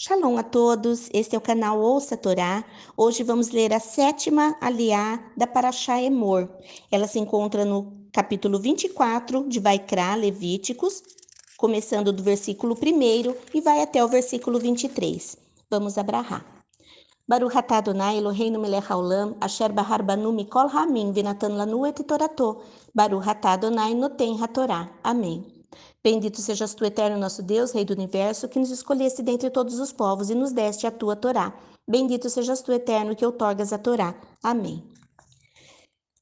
Shalom a todos, este é o canal Ouça Torá. Hoje vamos ler a sétima aliá da Parashá Emor. Ela se encontra no capítulo 24 de Vaikra, Levíticos, começando do versículo 1 e vai até o versículo 23. Vamos abrahar. Baruch atah Adonai Eloheinu melech haolam, asher bahar banu mikol hamim venatan lanu et torato. Baruch atah Adonai noten hatorá. Amém. Bendito sejas tu, eterno nosso Deus, Rei do universo, que nos escolheste dentre todos os povos e nos deste a tua Torá. Bendito sejas tu, eterno, que outorgas a Torá. Amém.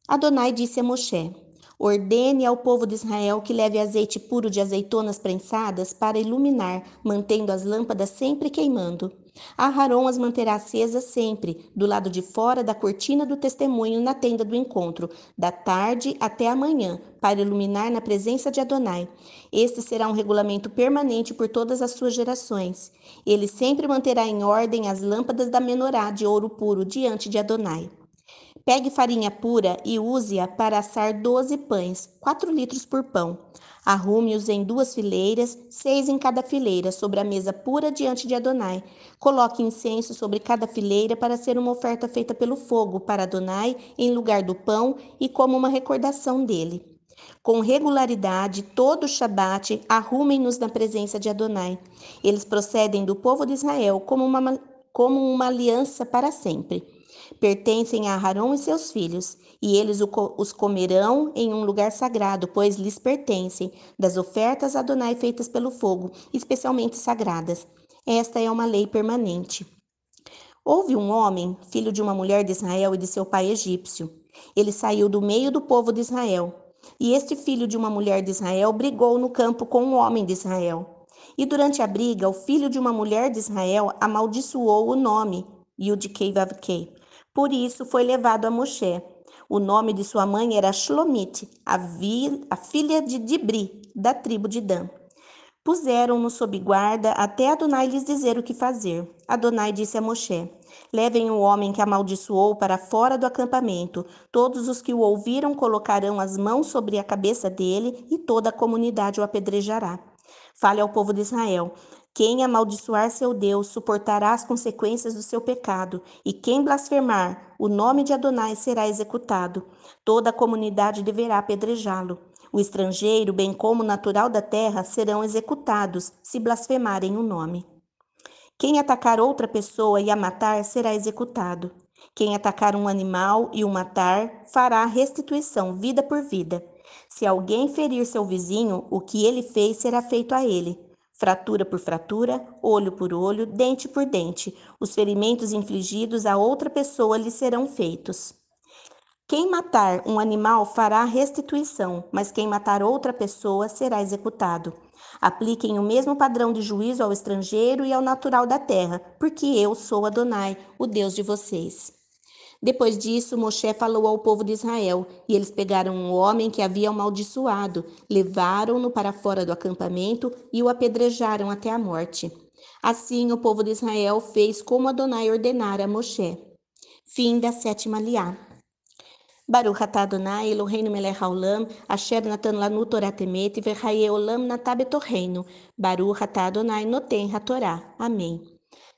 Adonai disse a Moshe: Ordene ao povo de Israel que leve azeite puro de azeitonas prensadas para iluminar, mantendo as lâmpadas sempre queimando. Aharon as manterá acesas sempre, do lado de fora da cortina do testemunho na tenda do encontro, da tarde até a manhã, para iluminar na presença de Adonai. Este será um regulamento permanente por todas as suas gerações. Ele sempre manterá em ordem as lâmpadas da menorá de ouro puro diante de Adonai. Pegue farinha pura e use-a para assar doze pães, quatro litros por pão. Arrume-os em duas fileiras, seis em cada fileira, sobre a mesa pura diante de Adonai. Coloque incenso sobre cada fileira para ser uma oferta feita pelo fogo para Adonai em lugar do pão e como uma recordação dele. Com regularidade, todo o Shabat, arrumem-nos na presença de Adonai. Eles procedem do povo de Israel como uma, como uma aliança para sempre pertencem a Arão e seus filhos, e eles os comerão em um lugar sagrado, pois lhes pertencem, das ofertas a Adonai feitas pelo fogo, especialmente sagradas. Esta é uma lei permanente. Houve um homem, filho de uma mulher de Israel e de seu pai egípcio. Ele saiu do meio do povo de Israel. E este filho de uma mulher de Israel brigou no campo com um homem de Israel. E durante a briga, o filho de uma mulher de Israel amaldiçoou o nome, Yudkei Vavkei, por isso foi levado a Moshe. O nome de sua mãe era Shlomit, a, a filha de Dibri, da tribo de Dan. Puseram-no sob guarda até Adonai lhes dizer o que fazer. Adonai disse a Moshe: Levem o homem que amaldiçoou para fora do acampamento. Todos os que o ouviram colocarão as mãos sobre a cabeça dele e toda a comunidade o apedrejará. Fale ao povo de Israel: quem amaldiçoar seu Deus suportará as consequências do seu pecado, e quem blasfemar o nome de Adonai será executado. Toda a comunidade deverá apedrejá-lo. O estrangeiro, bem como o natural da terra, serão executados se blasfemarem o nome. Quem atacar outra pessoa e a matar será executado. Quem atacar um animal e o matar fará restituição vida por vida. Se alguém ferir seu vizinho, o que ele fez será feito a ele fratura por fratura, olho por olho, dente por dente. Os ferimentos infligidos a outra pessoa lhe serão feitos. Quem matar um animal fará restituição, mas quem matar outra pessoa será executado. Apliquem o mesmo padrão de juízo ao estrangeiro e ao natural da terra, porque eu sou Adonai, o Deus de vocês. Depois disso, Moshe falou ao povo de Israel, e eles pegaram um homem que havia amaldiçoado, levaram-no para fora do acampamento e o apedrejaram até a morte. Assim, o povo de Israel fez como Adonai ordenara a Moshe. Fim da sétima liá. Baruch atah Adonai Eloheinu melech haolam, asher natan lanu Torah temet, v'chaye olam natab etorreinu. Baruch atah Adonai noten hatorá. Amém.